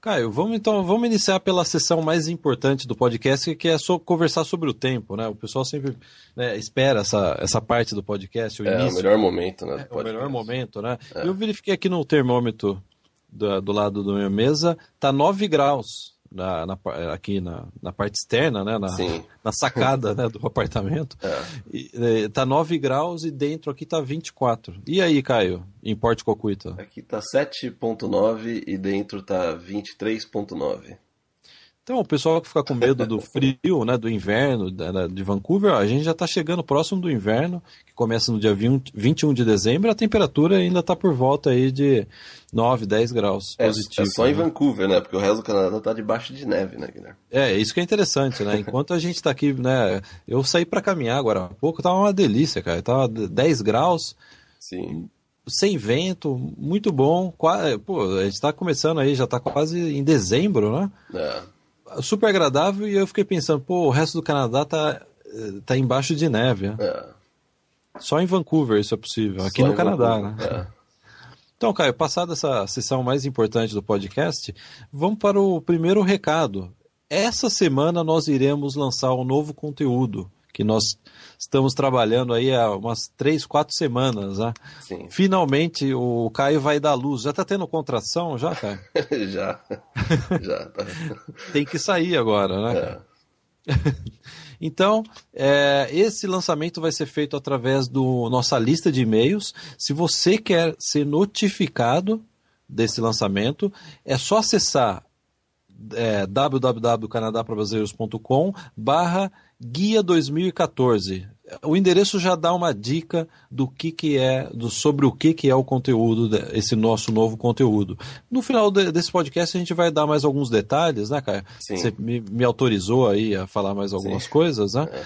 Caio, vamos então, vamos iniciar pela sessão mais importante do podcast, que é só conversar sobre o tempo, né? O pessoal sempre né, espera essa, essa parte do podcast, o é início. o melhor momento, né? É o melhor momento, né? É. Eu verifiquei aqui no termômetro do, do lado da minha mesa, tá 9 graus na, na, aqui na, na parte externa, né? Na, na sacada né, do apartamento. É. E, é, tá 9 graus e dentro aqui tá 24. E aí, Caio, em Porto Cocuita? Aqui tá 7.9 e dentro tá 23.9. Então, o pessoal que fica com medo do frio, né, do inverno de Vancouver, a gente já está chegando próximo do inverno, que começa no dia 20, 21 de dezembro, a temperatura ainda está por volta aí de 9, 10 graus é, positivo. É só em né? Vancouver, né? Porque o resto do Canadá está debaixo de neve, né, Guilherme? É, isso que é interessante, né? Enquanto a gente está aqui, né? Eu saí para caminhar agora há pouco, tava uma delícia, cara. Tava 10 graus. Sim sem vento, muito bom. Pô, a gente está começando aí, já está quase em dezembro, né? É super agradável e eu fiquei pensando, pô, o resto do Canadá tá, tá embaixo de neve. Né? É. Só em Vancouver isso é possível, aqui Só no Canadá, Vancouver, né? É. Então, Caio, passada essa sessão mais importante do podcast, vamos para o primeiro recado. Essa semana nós iremos lançar um novo conteúdo que nós estamos trabalhando aí há umas três, quatro semanas, né? Sim. Finalmente o Caio vai dar luz. Já está tendo contração já, Caio? já. já. Tá. Tem que sair agora, né? É. Então, é, esse lançamento vai ser feito através do nossa lista de e-mails. Se você quer ser notificado desse lançamento, é só acessar é, www.canadaprabrasileiros.com barra guia 2014. O endereço já dá uma dica do que, que é, do, sobre o que, que é o conteúdo, esse nosso novo conteúdo. No final de, desse podcast a gente vai dar mais alguns detalhes, né, Caio? Sim. Você me, me, autorizou aí a falar mais algumas Sim. coisas, né? É.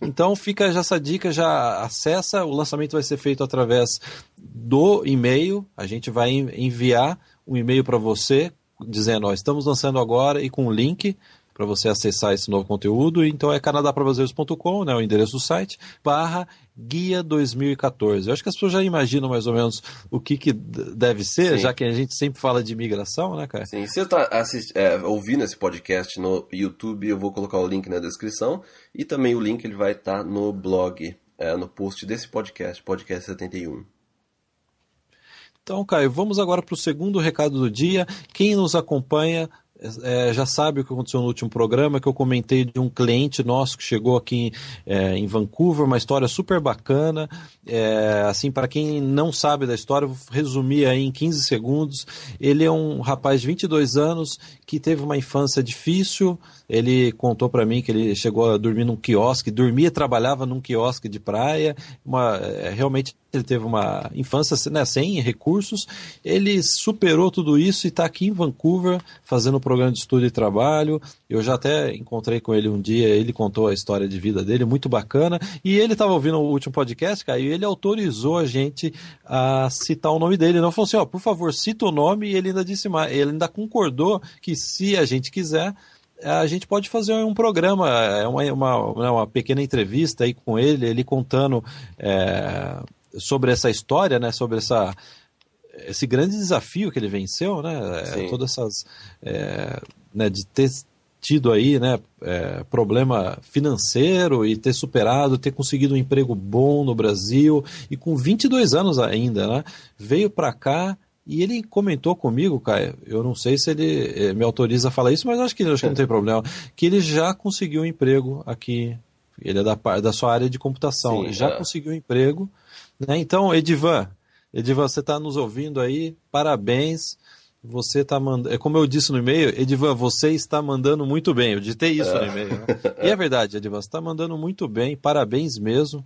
então fica já essa dica, já acessa, o lançamento vai ser feito através do e-mail, a gente vai enviar um e-mail para você dizendo, ó, estamos lançando agora e com o link para você acessar esse novo conteúdo. Então é canadapravazeiros.com, né, o endereço do site, barra guia 2014. Eu acho que as pessoas já imaginam mais ou menos o que, que deve ser, Sim. já que a gente sempre fala de imigração, né, cara? Sim, se você está é, ouvindo esse podcast no YouTube, eu vou colocar o link na descrição e também o link ele vai estar tá no blog, é, no post desse podcast, podcast 71. Então, Caio, vamos agora para o segundo recado do dia. Quem nos acompanha é, já sabe o que aconteceu no último programa, que eu comentei de um cliente nosso que chegou aqui é, em Vancouver, uma história super bacana. É, assim, para quem não sabe da história, vou resumir aí em 15 segundos. Ele é um rapaz de 22 anos que teve uma infância difícil. Ele contou para mim que ele chegou a dormir num quiosque, dormia e trabalhava num quiosque de praia. Uma, é, realmente ele teve uma infância né, sem recursos. Ele superou tudo isso e está aqui em Vancouver fazendo programa de estudo e trabalho. Eu já até encontrei com ele um dia, ele contou a história de vida dele, muito bacana. E ele estava ouvindo o último podcast, cara, e ele autorizou a gente a citar o nome dele. Ele não falou assim, ó, por favor, cita o nome, e ele ainda disse mais, ele ainda concordou que se a gente quiser, a gente pode fazer um programa, é uma, uma, né, uma pequena entrevista aí com ele, ele contando é, sobre essa história, né, sobre essa esse grande desafio que ele venceu, né? Sim. Todas essas. É, né, de ter tido aí, né, é, problema financeiro e ter superado, ter conseguido um emprego bom no Brasil e com 22 anos ainda, né? Veio para cá e ele comentou comigo, Caio, eu não sei se ele é, me autoriza a falar isso, mas acho que, acho que não tem problema, que ele já conseguiu um emprego aqui. Ele é da, da sua área de computação, Sim, já é. conseguiu um emprego. Né? Então, Edivan, Edivan, você está nos ouvindo aí, parabéns. Você está mandando. É como eu disse no e-mail, Edivan, você está mandando muito bem. Eu ditei isso é. no e-mail. Né? E é verdade, Edivan, você está mandando muito bem, parabéns mesmo.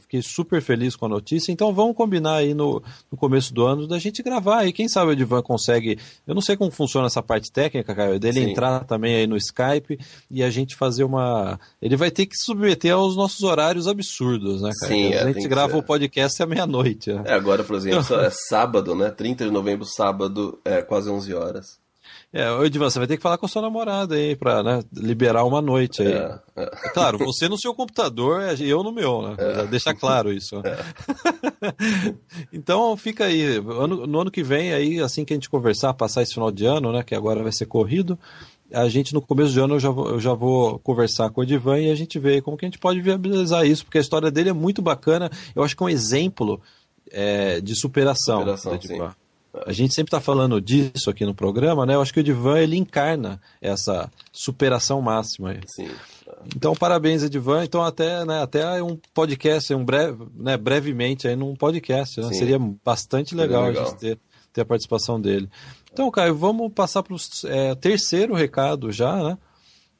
Fiquei super feliz com a notícia. Então vamos combinar aí no, no começo do ano da gente gravar. E quem sabe o Edivan consegue. Eu não sei como funciona essa parte técnica, Caio, dele Sim. entrar também aí no Skype e a gente fazer uma. Ele vai ter que submeter aos nossos horários absurdos, né, Caio? Sim, a é, gente grava o podcast à meia-noite. Né? É, agora, por exemplo, é sábado, né? 30 de novembro, sábado, é quase 11 horas. É, Edivan, você vai ter que falar com a sua namorada aí pra né, liberar uma noite aí. É, é. é claro, você no seu computador e eu no meu, né? É. Deixa claro isso. É. então fica aí. Ano, no ano que vem, aí, assim que a gente conversar, passar esse final de ano, né? Que agora vai ser corrido, a gente no começo de ano eu já vou, eu já vou conversar com o Edivan e a gente vê como que a gente pode viabilizar isso, porque a história dele é muito bacana. Eu acho que é um exemplo é, de superação. Superação, sim. A gente sempre está falando disso aqui no programa, né? Eu acho que o Edivan ele encarna essa superação máxima. Aí. Sim. Então, parabéns, Edivan. Então, até, né, até um podcast, um breve, né, brevemente aí num podcast, né? Seria bastante legal, legal, a gente ter, ter a participação dele. Então, Caio, vamos passar para o é, terceiro recado já, né?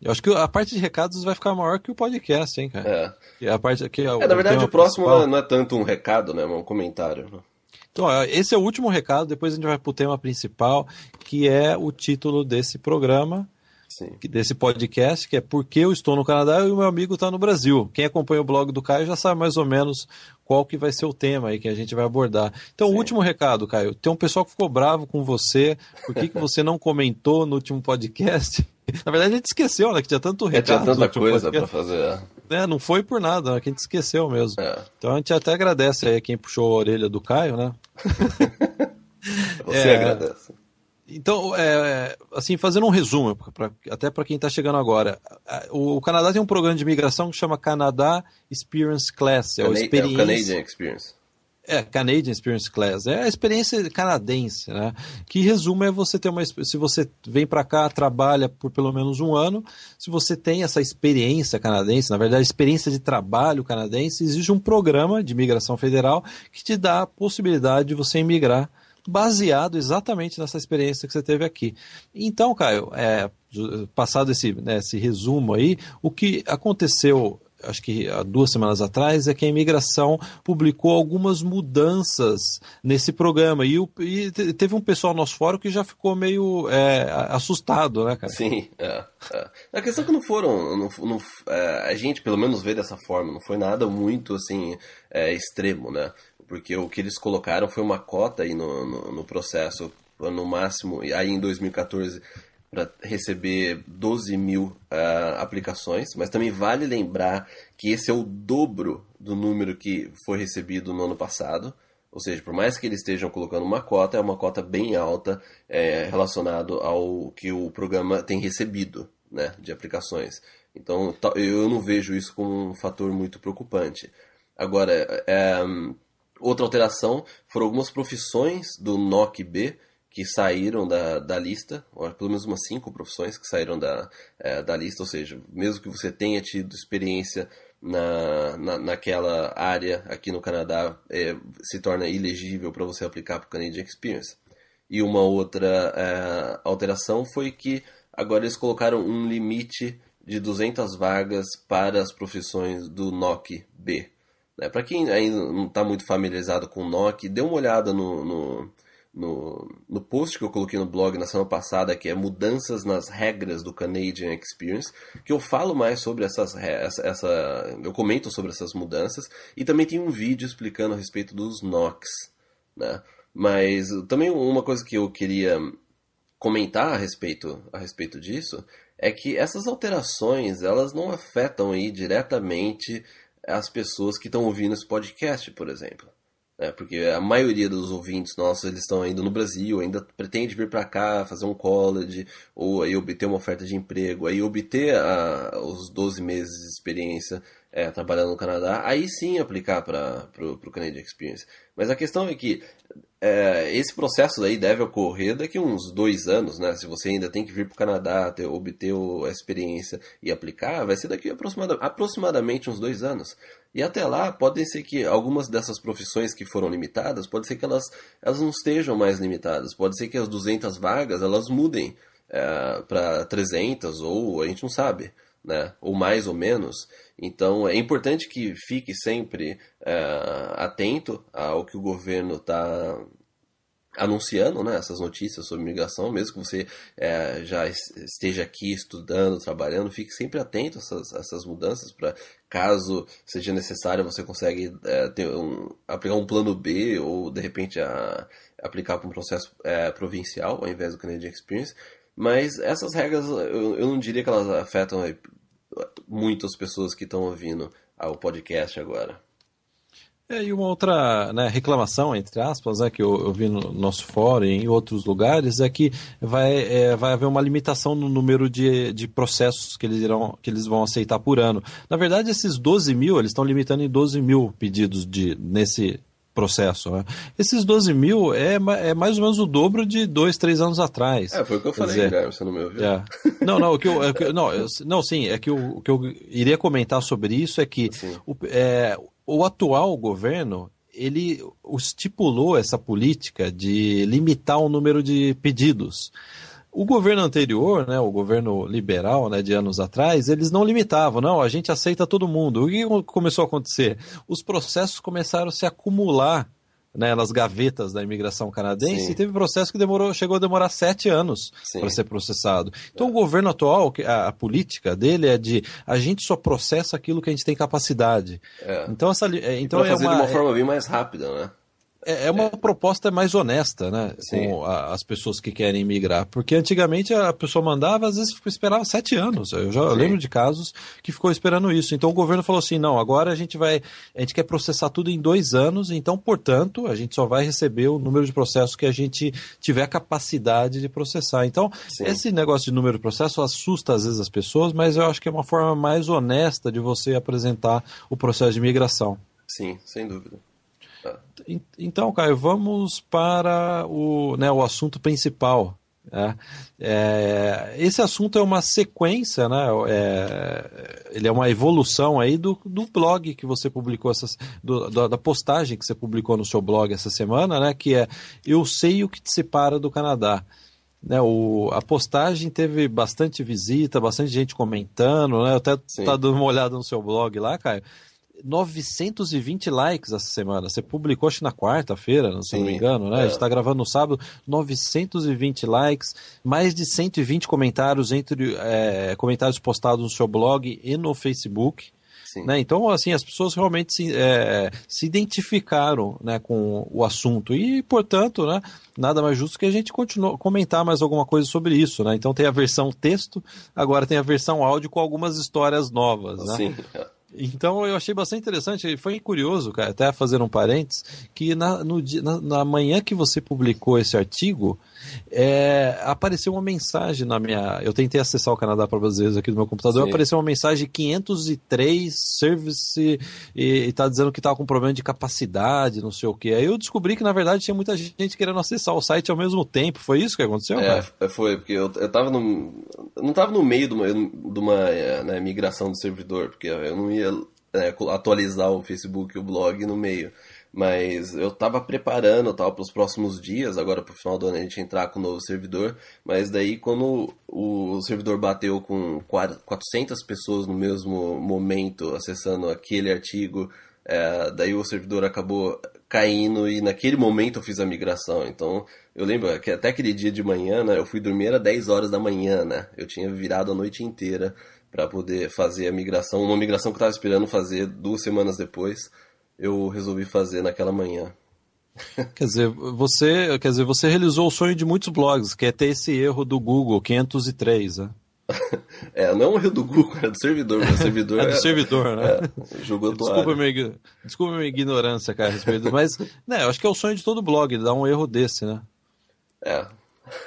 Eu acho que a parte de recados vai ficar maior que o podcast, hein, cara? É. A parte, que é, é na verdade, o próximo principal. não é tanto um recado, né? É um comentário. Então, esse é o último recado, depois a gente vai para o tema principal, que é o título desse programa, Sim. desse podcast, que é Por que eu estou no Canadá e o meu amigo está no Brasil. Quem acompanha o blog do Caio já sabe mais ou menos qual que vai ser o tema aí que a gente vai abordar. Então, Sim. o último recado, Caio. Tem um pessoal que ficou bravo com você, por que, que você não comentou no último podcast? Na verdade, a gente esqueceu, né? Que tinha tanto recado. É, tinha tanta coisa para fazer. É. É, não foi por nada, né, que a gente esqueceu mesmo. É. Então a gente até agradece aí quem puxou a orelha do Caio, né? Você é, agradece. Então, é, assim, fazendo um resumo, pra, até para quem está chegando agora, o, o, Canadá tem um programa de imigração que chama Canadá Experience Class, é, o, experiência... é o Canadian Experience. É, Canadian Experience Class. É a experiência canadense, né? Que resumo é você ter uma. Se você vem para cá, trabalha por pelo menos um ano, se você tem essa experiência canadense, na verdade, experiência de trabalho canadense, existe um programa de imigração federal que te dá a possibilidade de você emigrar baseado exatamente nessa experiência que você teve aqui. Então, Caio, é, passado esse, né, esse resumo aí, o que aconteceu acho que há duas semanas atrás, é que a imigração publicou algumas mudanças nesse programa. E, o, e teve um pessoal no nosso fórum que já ficou meio é, assustado, né, cara? Sim, é, é. A questão é que não foram. Não, não, é, a gente, pelo menos, vê dessa forma. Não foi nada muito assim é, extremo, né? Porque o que eles colocaram foi uma cota aí no, no, no processo no máximo, aí em 2014 para receber 12 mil uh, aplicações, mas também vale lembrar que esse é o dobro do número que foi recebido no ano passado. Ou seja, por mais que eles estejam colocando uma cota, é uma cota bem alta é, relacionado ao que o programa tem recebido né, de aplicações. Então eu não vejo isso como um fator muito preocupante. Agora, é, outra alteração foram algumas profissões do NOC B que saíram da, da lista, ou pelo menos umas cinco profissões que saíram da, é, da lista, ou seja, mesmo que você tenha tido experiência na, na, naquela área aqui no Canadá, é, se torna ilegível para você aplicar para o Canadian Experience. E uma outra é, alteração foi que agora eles colocaram um limite de 200 vagas para as profissões do NOC B. Né? Para quem ainda não está muito familiarizado com o NOC, dê uma olhada no, no no, no post que eu coloquei no blog na semana passada, que é Mudanças nas Regras do Canadian Experience, que eu falo mais sobre essas. Essa, essa, eu comento sobre essas mudanças, e também tem um vídeo explicando a respeito dos NOCs. Né? Mas também uma coisa que eu queria comentar a respeito, a respeito disso é que essas alterações elas não afetam aí diretamente as pessoas que estão ouvindo esse podcast, por exemplo né? porque a maioria dos ouvintes nossos eles estão ainda no Brasil, ainda pretende vir para cá, fazer um college, ou aí obter uma oferta de emprego, aí obter a, os 12 meses de experiência é, trabalhando no Canadá, aí sim aplicar para o Canadian Experience. Mas a questão é que é, esse processo aí deve ocorrer daqui uns dois anos, né? Se você ainda tem que vir para o Canadá, ter, obter a experiência e aplicar, vai ser daqui aproximada, aproximadamente uns dois anos. E até lá, pode ser que algumas dessas profissões que foram limitadas, pode ser que elas, elas não estejam mais limitadas. Pode ser que as 200 vagas, elas mudem é, para 300 ou a gente não sabe. né? Ou mais ou menos. Então é importante que fique sempre é, atento ao que o governo está anunciando né, essas notícias sobre migração, mesmo que você é, já esteja aqui estudando, trabalhando, fique sempre atento a essas, a essas mudanças para caso seja necessário você consegue é, ter um, aplicar um plano B ou de repente a, aplicar para um processo é, provincial ao invés do Canadian Experience. Mas essas regras eu, eu não diria que elas afetam é, muitas pessoas que estão ouvindo o podcast agora. É, e uma outra né, reclamação, entre aspas, né, que eu, eu, vi no nosso fórum e em outros lugares, é que vai, é, vai haver uma limitação no número de, de processos que eles, irão, que eles vão aceitar por ano. Na verdade, esses 12 mil, eles estão limitando em 12 mil pedidos de, nesse processo. Né? Esses 12 mil é, é mais ou menos o dobro de dois, três anos atrás. É, foi o que eu falei, dizer, Guilherme, você não me ouviu. É. Não, não, o que eu, é não, eu, não, sim, é que o, o que eu iria comentar sobre isso é que o, é, o atual governo ele estipulou essa política de limitar o número de pedidos. O governo anterior, né, o governo liberal, né, de anos atrás, eles não limitavam, não, a gente aceita todo mundo. O que começou a acontecer? Os processos começaram a se acumular né, nas gavetas da imigração canadense Sim. e teve processo que demorou, chegou a demorar sete anos para ser processado. Então é. o governo atual, a, a, política dele é de a gente só processa aquilo que a gente tem capacidade. É. Então essa é, então é fazer uma, de uma forma bem mais rápida, né? É, é uma é. proposta mais honesta, né? Sim. Com a, as pessoas que querem migrar. Porque antigamente a pessoa mandava, às vezes esperava sete anos. Eu já lembro de casos que ficou esperando isso. Então o governo falou assim: não, agora a gente vai. A gente quer processar tudo em dois anos, então, portanto, a gente só vai receber o número de processos que a gente tiver a capacidade de processar. Então, Sim. esse negócio de número de processo assusta às vezes as pessoas, mas eu acho que é uma forma mais honesta de você apresentar o processo de migração. Sim, sem dúvida. Então, Caio, vamos para o, né, o assunto principal. Né? É, esse assunto é uma sequência, né? É, ele é uma evolução aí do, do blog que você publicou, essas, do, da postagem que você publicou no seu blog essa semana, né? Que é Eu sei o que te separa do Canadá. Né, o, a postagem teve bastante visita, bastante gente comentando, né? Eu até tá dando uma olhada no seu blog lá, Caio. 920 likes essa semana. Você publicou, acho na quarta-feira, se não me engano, né? É. A gente está gravando no sábado, 920 likes, mais de 120 comentários entre é, comentários postados no seu blog e no Facebook. Né? Então, assim, as pessoas realmente se, é, se identificaram né, com o assunto e, portanto, né, nada mais justo que a gente continue, comentar mais alguma coisa sobre isso. Né? Então, tem a versão texto, agora tem a versão áudio com algumas histórias novas. Né? Sim. Então eu achei bastante interessante, foi curioso, cara, até fazer um parênteses, que na, no, na, na manhã que você publicou esse artigo, é, apareceu uma mensagem na minha. Eu tentei acessar o Canadá para brasileiros aqui do meu computador, Sim. apareceu uma mensagem 503 service e, está dizendo que estava com problema de capacidade, não sei o que. Aí eu descobri que na verdade tinha muita gente querendo acessar o site ao mesmo tempo. Foi isso que aconteceu? É, cara? foi, porque eu, eu tava no. Eu não estava no meio de uma, de uma né, migração do servidor, porque eu não ia é, atualizar o Facebook e o blog no meio. Mas eu tava preparando tal para os próximos dias, agora pro final do ano a gente entrar com o novo servidor. Mas daí quando o servidor bateu com 400 pessoas no mesmo momento acessando aquele artigo, é, daí o servidor acabou caindo e naquele momento eu fiz a migração. Então eu lembro que até aquele dia de manhã, né, eu fui dormir às 10 horas da manhã, né? Eu tinha virado a noite inteira para poder fazer a migração, uma migração que eu estava esperando fazer duas semanas depois eu resolvi fazer naquela manhã. Quer dizer, você, quer dizer, você realizou o sonho de muitos blogs, que é ter esse erro do Google 503, né? é, não é um erro do Google, é do servidor. O servidor é do é, servidor, né? É, jogou desculpa, minha, desculpa minha ignorância, cara, a respeito, mas né, eu acho que é o sonho de todo blog, dar um erro desse, né? É.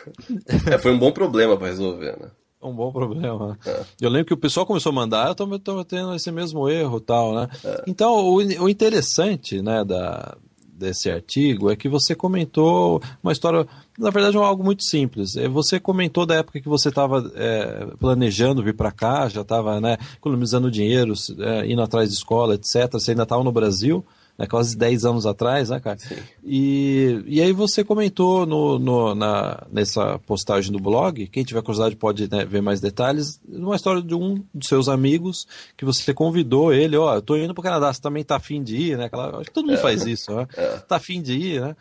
é foi um bom problema para resolver, né? Um bom problema. É. Eu lembro que o pessoal começou a mandar, eu tô, tendo esse mesmo erro tal, né? É. Então, o, o interessante, né, da, desse artigo é que você comentou uma história, na verdade, é algo muito simples. É, você comentou da época que você estava é, planejando vir para cá, já estava né, economizando dinheiro, é, indo atrás de escola, etc. Você ainda estava no Brasil, né, quase 10 anos atrás, né, cara? E, e aí você comentou no, no, na, nessa postagem do blog, quem tiver curiosidade pode né, ver mais detalhes, uma história de um dos seus amigos que você convidou ele, ó, oh, eu tô indo pro Canadá, você também tá afim de ir, né? Aquela, acho que todo mundo é. faz isso, né? É. Tá afim de ir, né?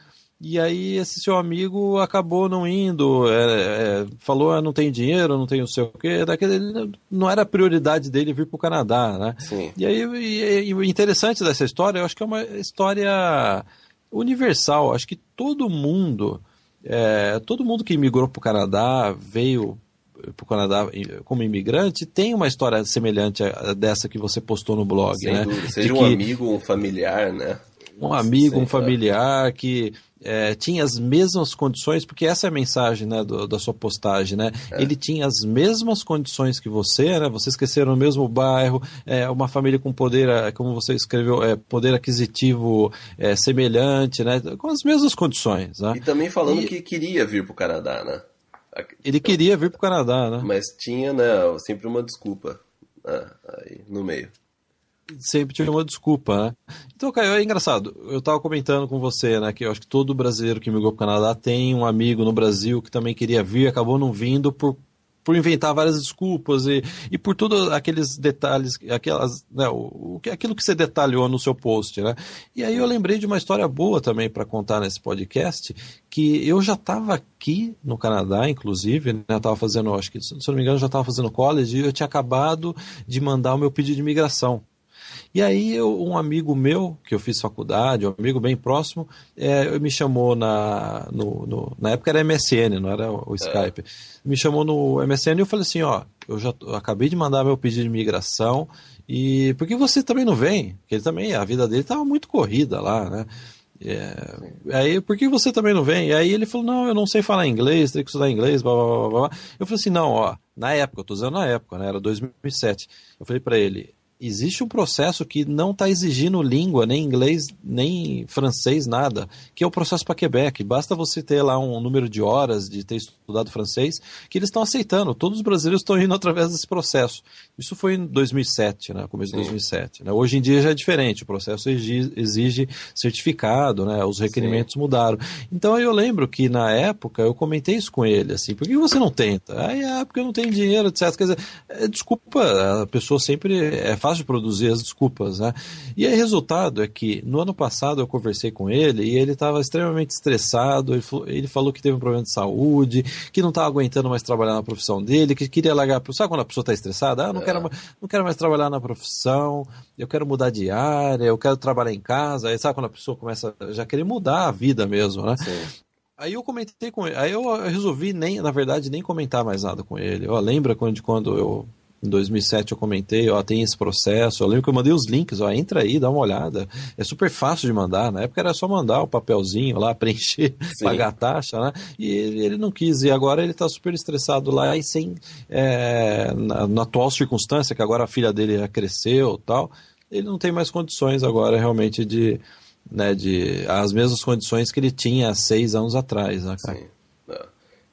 E aí esse seu amigo acabou não indo, é, é, falou, ah, não tenho dinheiro, não tenho sei o quê, daquele, não era a prioridade dele vir para o Canadá, né? Sim. E aí e, o interessante dessa história, eu acho que é uma história universal, acho que todo mundo, é, todo mundo que imigrou para o Canadá, veio para o Canadá como imigrante, tem uma história semelhante a dessa que você postou no blog, Sem né? Dúvida. Seja um amigo, um familiar, né? Um amigo, um familiar que é, tinha as mesmas condições, porque essa é a mensagem né, do, da sua postagem, né? É. Ele tinha as mesmas condições que você, né? Vocês cresceram no mesmo bairro, é, uma família com poder, é, como você escreveu, é, poder aquisitivo é, semelhante, né? Com as mesmas condições. Né? E também falando e... que queria vir para o Canadá, né? Ele queria vir para o Canadá, né? Mas tinha, né, sempre uma desculpa né, aí no meio sempre tinha uma desculpa, né? Então, Caio, é engraçado. Eu estava comentando com você, né, que eu acho que todo brasileiro que migrou para o Canadá tem um amigo no Brasil que também queria vir, acabou não vindo por por inventar várias desculpas e, e por todos aqueles detalhes, aquelas, né, o, aquilo que você detalhou no seu post, né? E aí eu lembrei de uma história boa também para contar nesse podcast, que eu já estava aqui no Canadá, inclusive, né, eu estava fazendo, acho que, se não me engano, já estava fazendo college e eu tinha acabado de mandar o meu pedido de imigração. E aí eu, um amigo meu, que eu fiz faculdade, um amigo bem próximo, é, me chamou na, no, no, na época era MSN, não era o é. Skype. É. Me chamou no MSN e eu falei assim, ó, eu já eu acabei de mandar meu pedido de imigração e por que você também não vem? Porque ele também, a vida dele estava muito corrida lá, né? É, aí, por que você também não vem? E aí ele falou, não, eu não sei falar inglês, tenho que estudar inglês, blá, blá, blá, blá. Eu falei assim, não, ó, na época, eu tô usando na época, né, era 2007. Eu falei para ele, existe um processo que não está exigindo língua, nem inglês, nem francês, nada, que é o processo para Quebec. Basta você ter lá um número de horas de ter estudado francês, que eles estão aceitando. Todos os brasileiros estão indo através desse processo. Isso foi em 2007, né, começo de 2007. Né? Hoje em dia já é diferente, o processo exige, certificado, né, os requerimentos Sim. mudaram. Então eu lembro que na época eu comentei isso com ele, assim, por que você não tenta? Aí, ah, porque eu não tenho dinheiro, etc. Quer dizer, é, desculpa, a pessoa sempre é fácil de produzir as desculpas, né? E aí, resultado é que no ano passado eu conversei com ele e ele estava extremamente estressado. Ele, ele, falou que teve um problema de saúde, que não estava aguentando mais trabalhar na profissão dele, que queria largar. Sabe quando a pessoa está estressada? Ah, não, é. quero, não quero mais trabalhar na profissão, eu quero mudar de área, eu quero trabalhar em casa. Aí sabe quando a pessoa começa a já querer mudar a vida mesmo, né? Sim. Aí eu comentei com ele, aí eu resolvi nem, na verdade, nem comentar mais nada com ele. Ó, lembra quando, quando eu em 2007 eu comentei, ó, tem esse processo. Eu lembro que eu mandei os links, ó, entra aí, dá uma olhada. É super fácil de mandar. Na época era só mandar o papelzinho lá, preencher, Sim. pagar a taxa, né? E ele, ele, não quis. E agora ele está super estressado lá e sem. É, na, na, atual circunstância, que agora a filha dele já cresceu tal, ele não tem mais condições agora realmente de. Né, de as mesmas condições que ele tinha há seis anos atrás, né, cara? Sim.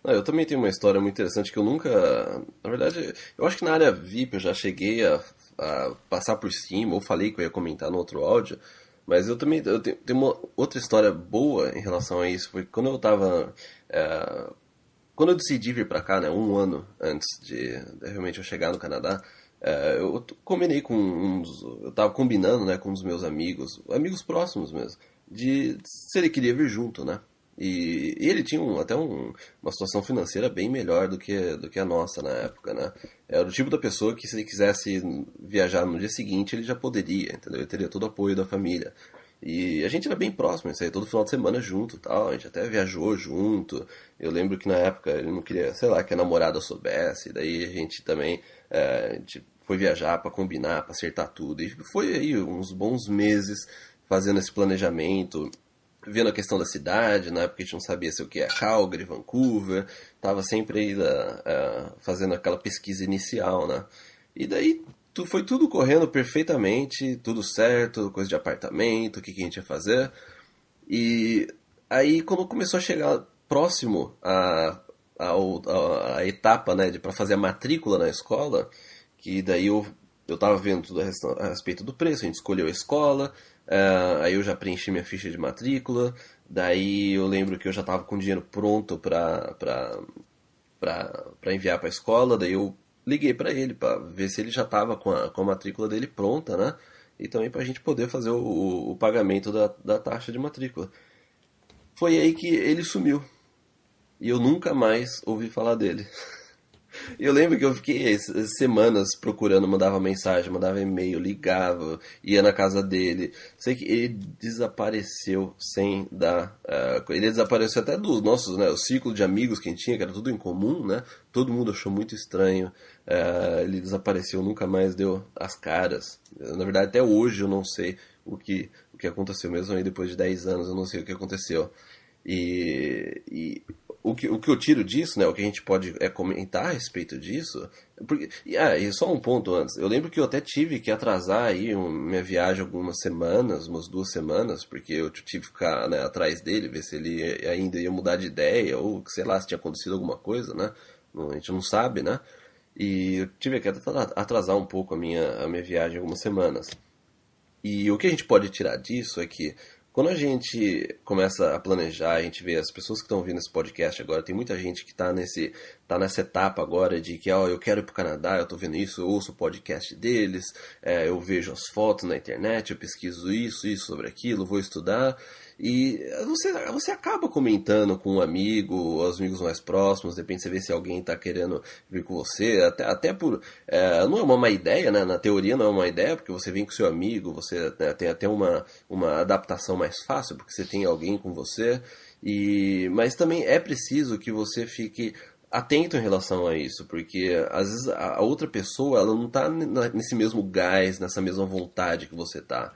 Ah, eu também tenho uma história muito interessante que eu nunca. Na verdade, eu acho que na área VIP eu já cheguei a, a passar por cima, ou falei que eu ia comentar no outro áudio, mas eu também eu tenho, uma outra história boa em relação a isso. Foi quando eu tava. É, quando eu decidi vir para cá, né, um ano antes de, de, realmente eu chegar no Canadá, é, eu combinei com uns. Eu tava combinando né, com dos meus amigos, amigos próximos mesmo, de se ele queria vir junto, né? E, e ele tinha um, até um, uma situação financeira bem melhor do que, do que a nossa na época, né? Era o tipo da pessoa que se ele quisesse viajar no dia seguinte, ele já poderia, entendeu? Ele teria todo o apoio da família. E a gente era bem próximo, isso aí todo final de semana junto tal. A gente até viajou junto. Eu lembro que na época ele não queria, sei lá, que a namorada soubesse. Daí a gente também é, a gente foi viajar para combinar, para acertar tudo. E foi aí uns bons meses fazendo esse planejamento vendo a questão da cidade, na época a gente não sabia se o que é Calgary, Vancouver, tava sempre aí uh, fazendo aquela pesquisa inicial, né? E daí tu, foi tudo correndo perfeitamente, tudo certo, coisa de apartamento, o que, que a gente ia fazer. E aí quando começou a chegar próximo a, a, etapa, né, para fazer a matrícula na escola, que daí eu eu estava vendo tudo a respeito do preço, a gente escolheu a escola, uh, aí eu já preenchi minha ficha de matrícula, daí eu lembro que eu já estava com dinheiro pronto para enviar para a escola, daí eu liguei para ele para ver se ele já estava com a, com a matrícula dele pronta, né? E também para a gente poder fazer o, o, o pagamento da, da taxa de matrícula. Foi aí que ele sumiu. E eu nunca mais ouvi falar dele. Eu lembro que eu fiquei semanas procurando, mandava mensagem, mandava e-mail, ligava, ia na casa dele. Sei que ele desapareceu sem dar. Uh, ele desapareceu até do nossos, né? O ciclo de amigos que a gente tinha, que era tudo em comum, né? Todo mundo achou muito estranho. Uh, ele desapareceu, nunca mais deu as caras. Na verdade, até hoje eu não sei o que, o que aconteceu, mesmo aí depois de 10 anos, eu não sei o que aconteceu. E, e o que, o que eu tiro disso, né, o que a gente pode é comentar a respeito disso, porque, ah, e só um ponto antes, eu lembro que eu até tive que atrasar aí um, minha viagem algumas semanas, umas duas semanas, porque eu tive que ficar né, atrás dele, ver se ele ainda ia mudar de ideia, ou sei lá, se tinha acontecido alguma coisa, né, a gente não sabe, né, e eu tive que atrasar um pouco a minha, a minha viagem algumas semanas. E o que a gente pode tirar disso é que quando a gente começa a planejar, a gente vê as pessoas que estão ouvindo esse podcast agora, tem muita gente que está nesse, tá nessa etapa agora de que, ó, eu quero ir para o Canadá, eu estou vendo isso, eu ouço o podcast deles, é, eu vejo as fotos na internet, eu pesquiso isso, isso sobre aquilo, vou estudar. E você, você acaba comentando com um amigo, os amigos mais próximos, depende você vê se alguém está querendo vir com você, até, até por. É, não é uma má ideia, né? Na teoria não é uma ideia, porque você vem com seu amigo, você né, tem até uma, uma adaptação mais fácil, porque você tem alguém com você. E, mas também é preciso que você fique atento em relação a isso, porque às vezes a outra pessoa ela não está nesse mesmo gás, nessa mesma vontade que você está.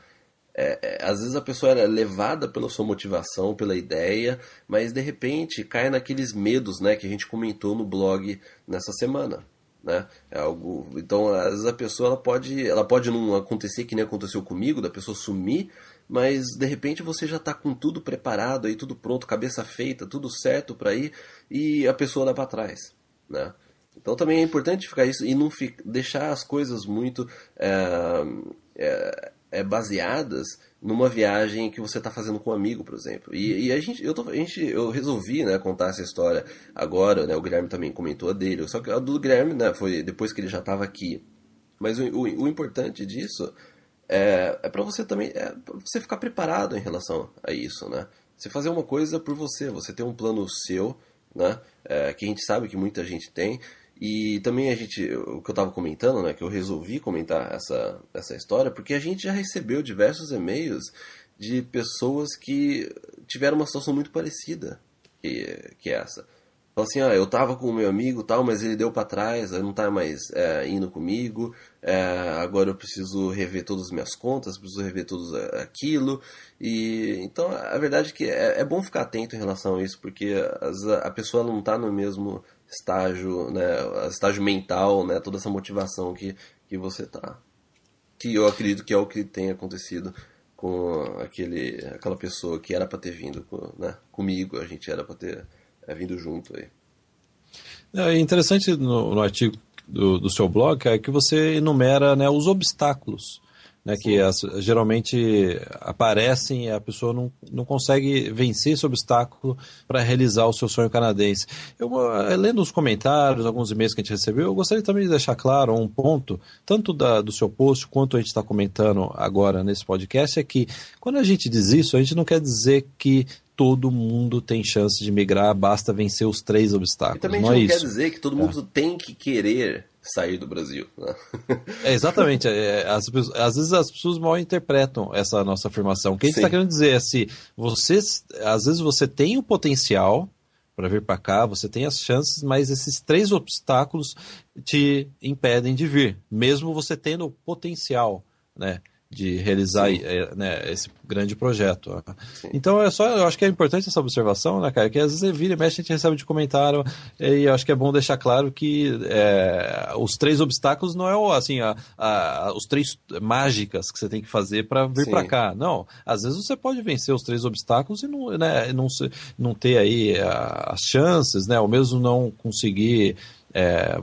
É, é, às vezes a pessoa é levada pela sua motivação, pela ideia, mas de repente cai naqueles medos, né, que a gente comentou no blog nessa semana, né? É algo, então às vezes a pessoa ela pode, ela pode não acontecer que nem aconteceu comigo, da pessoa sumir, mas de repente você já está com tudo preparado aí, tudo pronto, cabeça feita, tudo certo para ir e a pessoa leva para trás, né? Então também é importante ficar isso e não fi, deixar as coisas muito é, é, é, baseadas numa viagem que você está fazendo com um amigo, por exemplo. E, e a gente, eu, tô, a gente, eu resolvi né, contar essa história agora, né, o Guilherme também comentou a dele, só que a do Guilherme né, foi depois que ele já estava aqui. Mas o, o, o, importante disso é, é para você também, é pra você ficar preparado em relação a isso, né? Você fazer uma coisa por você, você ter um plano seu, né? É, que a gente sabe que muita gente tem, e também a gente, o que eu estava comentando, né, que eu resolvi comentar essa, essa história, porque a gente já recebeu diversos e-mails de pessoas que tiveram uma situação muito parecida que, que essa. Fala assim, eu tava com o meu amigo tal, mas ele deu para trás, não tá mais é, indo comigo, é, agora eu preciso rever todas as minhas contas, preciso rever tudo aquilo. E então a verdade é que é, é bom ficar atento em relação a isso, porque a, a pessoa não tá no mesmo estágio, né, estágio mental, né, toda essa motivação que, que você tá. Que eu acredito que é o que tem acontecido com aquele, aquela pessoa que era para ter vindo né, comigo, a gente era para ter é, vindo junto aí. É interessante no, no artigo do, do, seu blog é que você enumera né, os obstáculos né, que as, geralmente aparecem e a pessoa não, não consegue vencer esse obstáculo para realizar o seu sonho canadense. Eu, eh, lendo os comentários, alguns e-mails que a gente recebeu, eu gostaria também de deixar claro um ponto, tanto da, do seu post quanto a gente está comentando agora nesse podcast, é que quando a gente diz isso, a gente não quer dizer que todo mundo tem chance de migrar, basta vencer os três obstáculos. E também não, não é quer isso. dizer que todo mundo é. tem que querer sair do Brasil. Né? É, exatamente. É, as, às vezes as pessoas mal interpretam essa nossa afirmação. O que a gente está querendo dizer é se você, às vezes você tem o potencial para vir para cá, você tem as chances, mas esses três obstáculos te impedem de vir, mesmo você tendo o potencial, né? De realizar é, né, esse grande projeto. Sim. Então é só, eu acho que é importante essa observação, né, cara? Que às vezes vira e mexe, a gente recebe de comentário, e eu acho que é bom deixar claro que é, os três obstáculos não é assim, a, a, os três mágicas que você tem que fazer para vir para cá. Não, às vezes você pode vencer os três obstáculos e não, né, não, não ter aí as chances, né? Ou mesmo não conseguir é,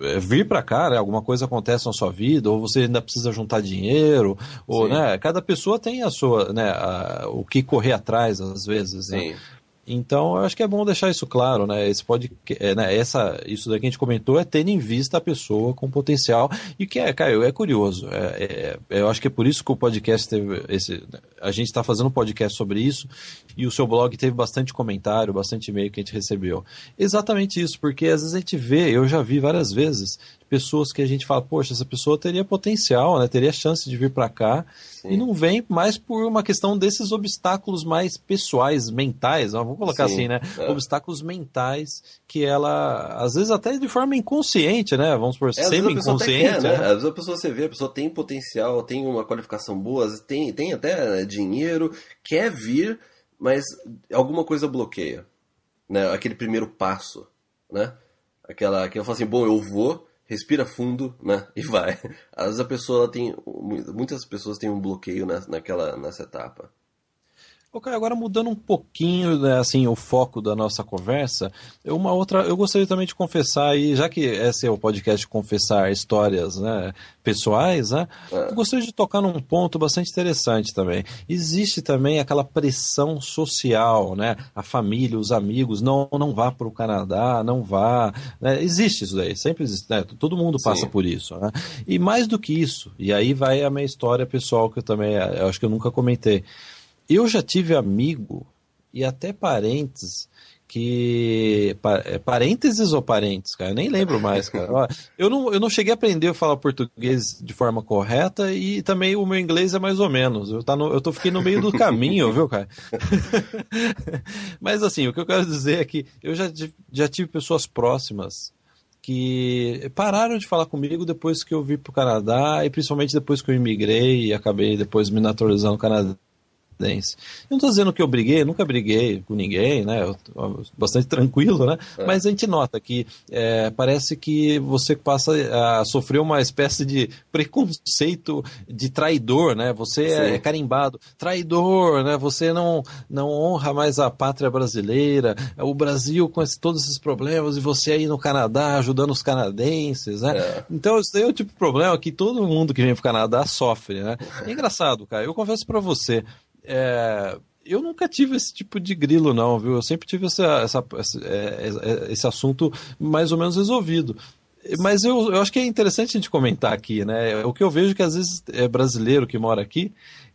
é, vir para cá, né, alguma coisa acontece na sua vida, ou você ainda precisa juntar dinheiro, ou, né, cada pessoa tem a sua, né, a, o que correr atrás, às vezes, né? Sim. né? Então, eu acho que é bom deixar isso claro, né? Esse pode, é, né? Essa, isso daqui a gente comentou é tendo em vista a pessoa com potencial. E que é, Caio, é curioso. É, é, eu acho que é por isso que o podcast teve esse. A gente está fazendo um podcast sobre isso e o seu blog teve bastante comentário, bastante e-mail que a gente recebeu. Exatamente isso, porque às vezes a gente vê, eu já vi várias vezes, pessoas que a gente fala, poxa, essa pessoa teria potencial, né? Teria chance de vir para cá Sim. e não vem mais por uma questão desses obstáculos mais pessoais, mentais, vamos colocar Sim. assim, né? É. Obstáculos mentais que ela, às vezes até de forma inconsciente, né? Vamos por é, semi-inconsciente. Né? né? Às vezes a pessoa você vê, a pessoa tem potencial, tem uma qualificação boa, tem, tem até dinheiro, quer vir, mas alguma coisa bloqueia, né? Aquele primeiro passo, né? Aquela que eu falo assim, bom, eu vou, respira fundo, né? E vai. Às vezes a pessoa tem. Muitas pessoas têm um bloqueio naquela, nessa etapa. Ok, agora mudando um pouquinho, né, assim, o foco da nossa conversa, uma outra, eu gostaria também de confessar, e já que esse é o podcast confessar histórias né, pessoais, né, é. eu gostaria de tocar num ponto bastante interessante também. Existe também aquela pressão social, né, a família, os amigos, não, não vá para o Canadá, não vá, né, existe isso daí, sempre existe, né, todo mundo passa Sim. por isso, né, e mais do que isso, e aí vai a minha história pessoal que eu também, eu acho que eu nunca comentei, eu já tive amigo e até parentes que. É, parênteses ou parentes, cara? Eu nem lembro mais, cara. Eu não, eu não cheguei a aprender a falar português de forma correta e também o meu inglês é mais ou menos. Eu, tá no, eu tô, fiquei no meio do caminho, viu, cara? Mas assim, o que eu quero dizer é que eu já, já tive pessoas próximas que pararam de falar comigo depois que eu vim para o Canadá e principalmente depois que eu imigrei e acabei depois me naturalizando canadense Eu não estou dizendo que eu briguei, nunca briguei com ninguém, né? Eu, bastante tranquilo, né? É. Mas a gente nota que é, parece que você passa a sofrer uma espécie de preconceito de traidor, né? Você é Sim. é carimbado, traidor, né? Você não, não honra mais a pátria brasileira, o Brasil com esse, todos esses problemas e você aí no Canadá ajudando os canadenses, né? É. Então, isso aí é o tipo de problema que todo mundo que vem para o Canadá sofre, né? É engraçado, cara. Eu confesso para você, é, eu nunca tive esse tipo de grilo, não, viu? Eu sempre tive essa, essa, esse, é, esse assunto mais ou menos resolvido. Mas eu, eu acho que é interessante a gente comentar aqui, né? O que eu vejo que às vezes é brasileiro que mora aqui,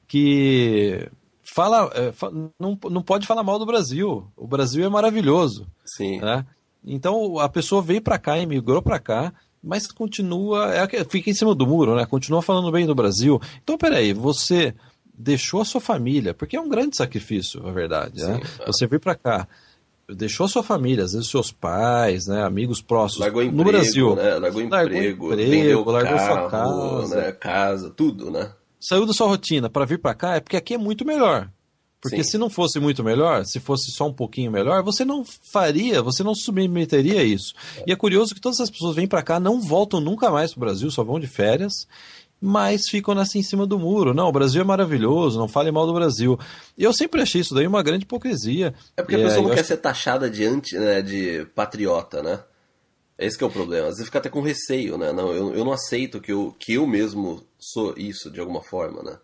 que fala, é, não, não pode falar mal do Brasil. O Brasil é maravilhoso. Sim. Né? Então a pessoa veio para cá, imigrou para cá, mas continua, é, fica em cima do muro, né? Continua falando bem do Brasil. Então, peraí, você deixou a sua família, porque é um grande sacrifício, na verdade. Né? Sim, né? Você vir para cá, deixou a sua família, às vezes seus pais, né, amigos próximos. Largou emprego, no Brasil, né? Largou emprego, largou emprego, largou carro, sua casa, né? casa, tudo, né? Saiu da sua rotina para vir para cá é porque aqui é muito melhor. Porque Sim. se não fosse muito melhor, se fosse só um pouquinho melhor, você não faria, você não submeteria isso. É. E é curioso que todas as pessoas vêm para cá, não voltam nunca mais para o Brasil, só vão de férias mas ficam assim em cima do muro. Não, o Brasil é maravilhoso, não fale mal do Brasil. E eu sempre achei isso daí uma grande hipocrisia. É porque a pessoa é, não quer acho... ser taxada de, anti, né, de patriota, né? Esse é o problema. Às vezes fica até com receio, né? Não, eu, eu não aceito que eu, que eu mesmo sou isso de alguma forma, né?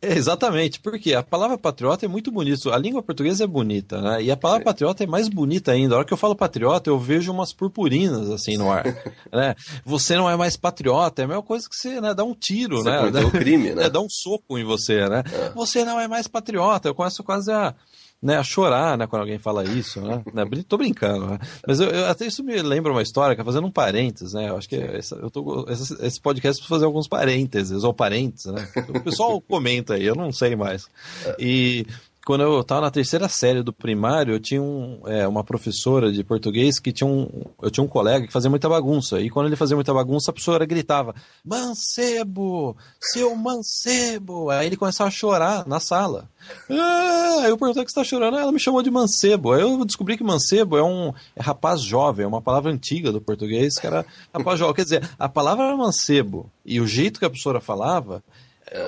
É, exatamente, porque a palavra patriota é muito bonita. A língua portuguesa é bonita, né? E a palavra Sim. patriota é mais bonita ainda. A hora que eu falo patriota, eu vejo umas purpurinas assim no ar. né? Você não é mais patriota, é a mesma coisa que você né, dá um tiro, você né? Dá um crime, né? É, dá um soco em você, né? É. Você não é mais patriota. Eu começo quase a né, a chorar, né, quando alguém fala isso, né? né tô brincando, né? Mas eu, eu, até isso me lembra uma história, que fazendo um parênteses, né? Eu acho que essa, eu tô, esse, esse podcast precisa fazer alguns parênteses, ou parênteses, né? O pessoal comenta aí, eu não sei mais. É. E quando eu estava na terceira série do primário, eu tinha um, é, uma professora de português que tinha um. Eu tinha um colega que fazia muita bagunça. E quando ele fazia muita bagunça, a professora gritava: Mancebo! Seu mancebo! Aí ele começava a chorar na sala. Ah, eu perguntei que está chorando, ela me chamou de mancebo. Aí eu descobri que mancebo é um é rapaz jovem, é uma palavra antiga do português, que era rapaz jovem. Quer dizer, a palavra mancebo e o jeito que a professora falava.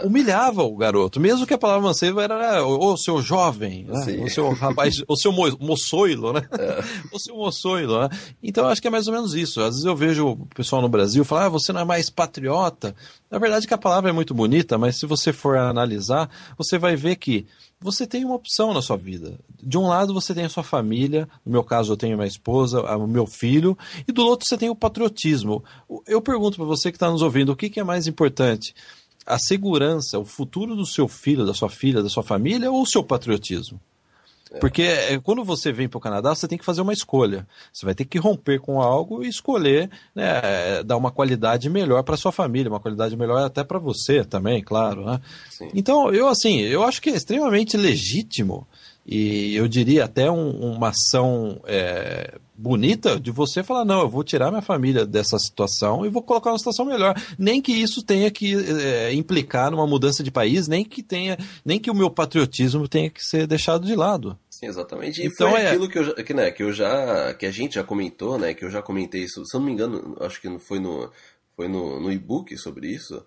Humilhava o garoto, mesmo que a palavra mancebo era o, seu jovem, né? o seu rapaz, o seu mo moçoilo, né? É. o seu moçoilo, né? Então acho que é mais ou menos isso. Às vezes eu vejo o pessoal no Brasil falar, ah, você não é mais patriota. Na verdade que a palavra é muito bonita, mas se você for analisar, você vai ver que você tem uma opção na sua vida. De um lado você tem a sua família, no meu caso eu tenho minha esposa, o meu filho, e do outro você tem o patriotismo. Eu pergunto para você que está nos ouvindo, o que, que é mais importante? A segurança, o futuro do seu filho, da sua filha, da sua família ou o seu patriotismo? Porque é, quando você vem para o Canadá, você tem que fazer uma escolha. Você vai ter que romper com algo e escolher né, dar uma qualidade melhor para sua família, uma qualidade melhor até para você também, claro. Né? Então, eu assim, eu acho que é extremamente legítimo e eu diria até um, uma ação é, bonita de você falar, não, eu vou tirar minha família dessa situação e vou colocar uma situação melhor. Nem que isso tenha que é, implicar numa mudança de país, nem que tenha, nem que o meu patriotismo tenha que ser deixado de lado. Sim, exatamente. E então, foi é... aquilo que eu, já, que, né, que eu já. que a gente já comentou, né? Que eu já comentei isso, se eu não me engano, acho que foi no, foi no, no e-book sobre isso.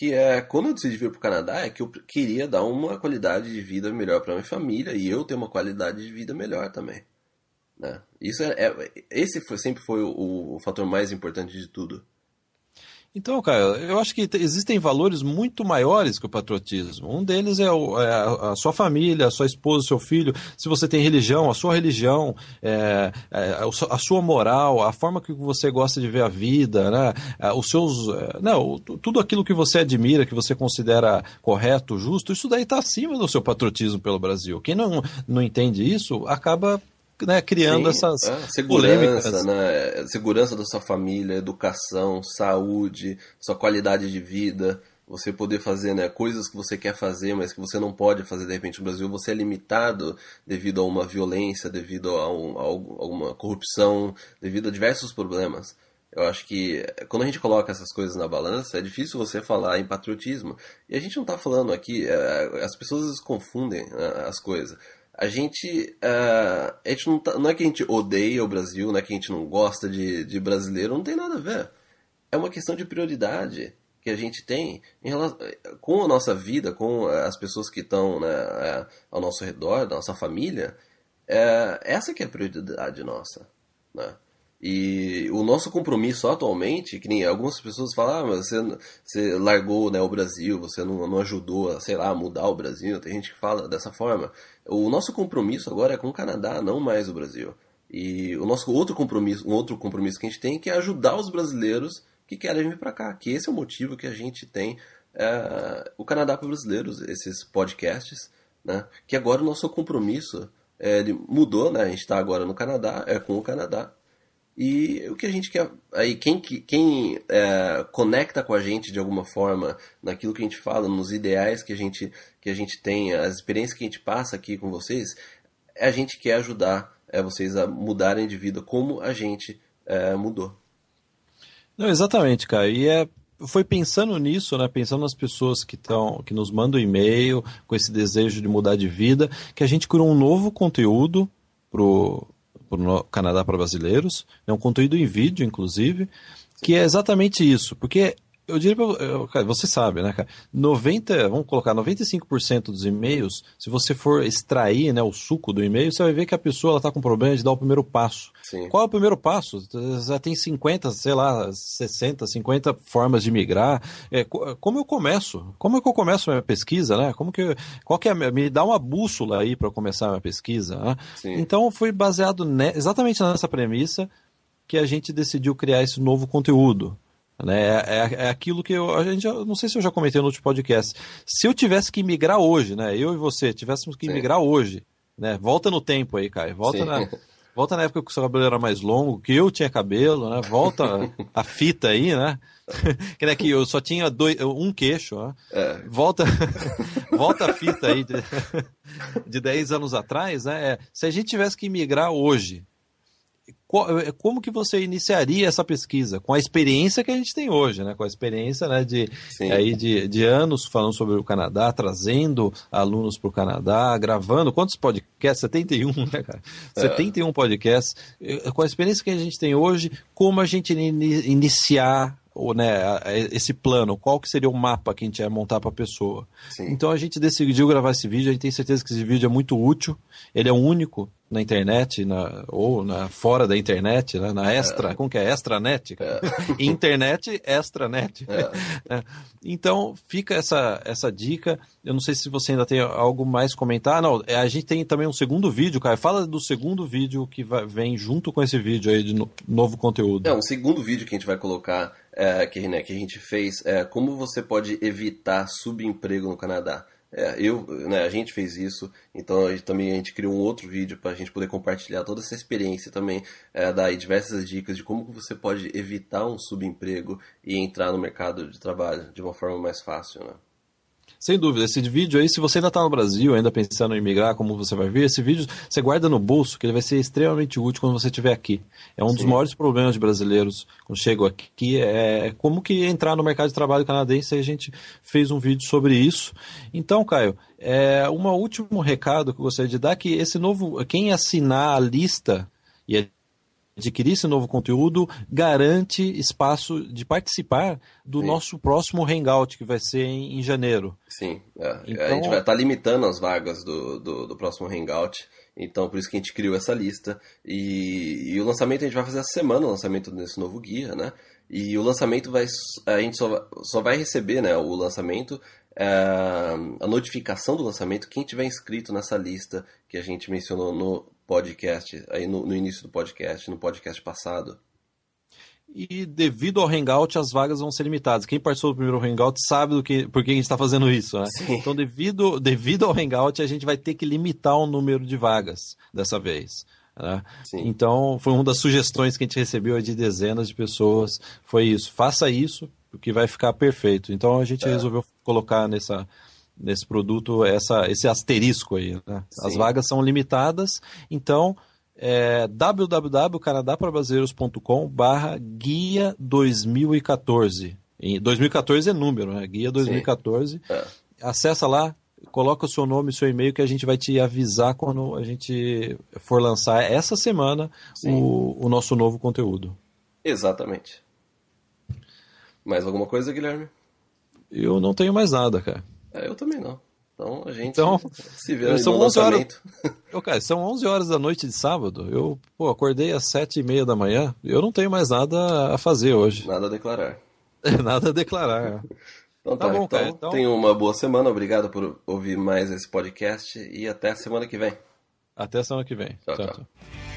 Que é quando eu decidi vir para o Canadá, é que eu queria dar uma qualidade de vida melhor para minha família e eu ter uma qualidade de vida melhor também. Né? Isso é, é esse foi, sempre foi o, o fator mais importante de tudo. Então, cara, eu acho que existem valores muito maiores que o patriotismo. Um deles é, o, é a sua família, a sua esposa, o seu filho. Se você tem religião, a sua religião, é, é, a sua moral, a forma que você gosta de ver a vida, né? É, os seus, é, não, tudo aquilo que você admira, que você considera correto, justo, isso daí está acima do seu patriotismo pelo Brasil. Quem não, não entende isso acaba né, criando Sim, essas é, segurança, polêmicas. Né, segurança da sua família, educação, saúde, sua qualidade de vida, você poder fazer né, coisas que você quer fazer, mas que você não pode fazer de repente no Brasil, você é limitado devido a uma violência, devido a, um, a alguma corrupção, devido a diversos problemas. Eu acho que quando a gente coloca essas coisas na balança, é difícil você falar em patriotismo. E a gente não está falando aqui, é, as pessoas confundem né, as coisas a gente, uh, a gente não, tá, não é que a gente odeia o Brasil, não é que a gente não gosta de, de brasileiro, não tem nada a ver. É uma questão de prioridade que a gente tem relação, com a nossa vida, com as pessoas que estão né, é, ao nosso redor, da nossa família. É, essa que é a prioridade nossa. Né? E o nosso compromisso atualmente, que nem algumas pessoas falam, ah, mas você, você largou né, o Brasil, você não, não ajudou a, sei lá, mudar o Brasil, tem gente que fala dessa forma. O nosso compromisso agora é com o Canadá, não mais o Brasil. E o nosso outro compromisso, um outro compromisso que a gente tem que é ajudar os brasileiros que querem vir para cá, que esse é o motivo que a gente tem é, o Canadá para brasileiros, esses podcasts, né? Que agora o nosso compromisso é, mudou, né? A gente está agora no Canadá, é com o Canadá, e o que a gente quer. Aí, quem, quem é, conecta com a gente de alguma forma naquilo que a gente fala, nos ideais que a gente, que a gente tem, as experiências que a gente passa aqui com vocês, a gente quer ajudar é, vocês a mudarem de vida como a gente é, mudou. Não, exatamente, cara. E é, foi pensando nisso, né, pensando nas pessoas que estão, que nos mandam e-mail com esse desejo de mudar de vida, que a gente criou um novo conteúdo pro para Canadá para brasileiros, é um conteúdo em vídeo, inclusive, que é exatamente isso, porque eu diria para você sabe, né, cara? 90, vamos colocar 95% dos e-mails, se você for extrair, né, o suco do e-mail, você vai ver que a pessoa ela tá com problema de dar o primeiro passo. Sim. Qual é o primeiro passo? Já tem 50, sei lá, 60, 50 formas de migrar. É, como eu começo? Como é que eu começo a minha pesquisa, né? Como que qual que é me dá uma bússola aí para começar a minha pesquisa, né? Então foi baseado ne, exatamente nessa premissa que a gente decidiu criar esse novo conteúdo. Né? É, é, é, aquilo que eu. A gente, não sei se eu já comentei no último podcast. Se eu tivesse que migrar hoje, né? Eu e você tivéssemos que Sim. migrar hoje, né? Volta no tempo aí, cara. Volta na. Volta na época que o seu cabelo era mais longo, que eu tinha cabelo, né? Volta a fita aí, né? que, né, que eu só tinha dois, um queixo, né? É. Volta, volta a fita aí de, de 10 anos atrás, né? É, se a gente tivesse que migrar hoje, como que você iniciaria essa pesquisa com a experiência que a gente tem hoje, né? Com a experiência né, de, aí de, de anos falando sobre o Canadá, trazendo alunos para o Canadá, gravando quantos podcasts? 71, né, cara? É. 71 podcasts. Com a experiência que a gente tem hoje, como a gente in, iniciar ou, né, esse plano, qual que seria o mapa que a gente ia montar para a pessoa. Sim. Então a gente decidiu gravar esse vídeo, a gente tem certeza que esse vídeo é muito útil, ele é único na internet, na, ou na, fora da internet, né, na extra, é. como que é? Extranet? É. internet, extranet. É. é. Então fica essa, essa dica, eu não sei se você ainda tem algo mais comentar, não, é, a gente tem também um segundo vídeo, cara, fala do segundo vídeo que vai, vem junto com esse vídeo aí de no, novo conteúdo. É, um segundo vídeo que a gente vai colocar é, que, né, que a gente fez, é, como você pode evitar subemprego no Canadá. É, eu, né, a gente fez isso, então a gente, também a gente criou um outro vídeo para a gente poder compartilhar toda essa experiência também, é, dar diversas dicas de como você pode evitar um subemprego e entrar no mercado de trabalho de uma forma mais fácil, né? Sem dúvida, esse vídeo aí, se você ainda está no Brasil, ainda pensando em migrar, como você vai ver, esse vídeo você guarda no bolso, que ele vai ser extremamente útil quando você estiver aqui. É um Sim. dos maiores problemas de brasileiros quando chegam aqui, é como que entrar no mercado de trabalho canadense, a gente fez um vídeo sobre isso. Então, Caio, é, um último recado que eu gostaria de dar, que esse novo, quem assinar a lista, e é adquirir esse novo conteúdo garante espaço de participar do Sim. nosso próximo Hangout, que vai ser em, em janeiro. Sim, é. então... a gente vai estar tá limitando as vagas do, do, do, próximo Hangout, então por isso que a gente criou essa lista. E, e o lançamento a gente vai fazer essa semana, o lançamento desse novo guia, né? E o lançamento vai. A gente só, só vai receber né, o lançamento, é, a notificação do lançamento, quem tiver inscrito nessa lista que a gente mencionou no podcast, aí no, no início do podcast, no podcast passado. E devido ao Hangout, as vagas vão ser limitadas. Quem participou do primeiro Hangout sabe do que, por que a gente está fazendo isso. Né? Então, devido, devido ao Hangout, a gente vai ter que limitar o número de vagas dessa vez. Né? Então, foi uma das sugestões que a gente recebeu de dezenas de pessoas. Foi isso. Faça isso, porque vai ficar perfeito. Então, a gente é. resolveu colocar nessa, nesse produto essa, esse asterisco aí. Né? As vagas são limitadas, então é www.canadaprabrasileiros.com barra guia 2014. 2014 é número, né? Guia 2014. É. Acessa lá, coloca o seu nome e seu e-mail que a gente vai te avisar quando a gente for lançar essa semana o, o nosso novo conteúdo. Exatamente. Mais alguma coisa, Guilherme? Eu não tenho mais nada, cara. É, eu também não. Então a gente então, se vê são no 11 horas, eu, cara, São 11 horas da noite de sábado. Eu pô, acordei às 7 e meia da manhã. Eu não tenho mais nada a fazer hoje. Nada a declarar. nada a declarar. então tá, tá bom, então, cara. Então... Tenha uma boa semana. Obrigado por ouvir mais esse podcast e até a semana que vem. Até a semana que vem. tchau. tchau. tchau.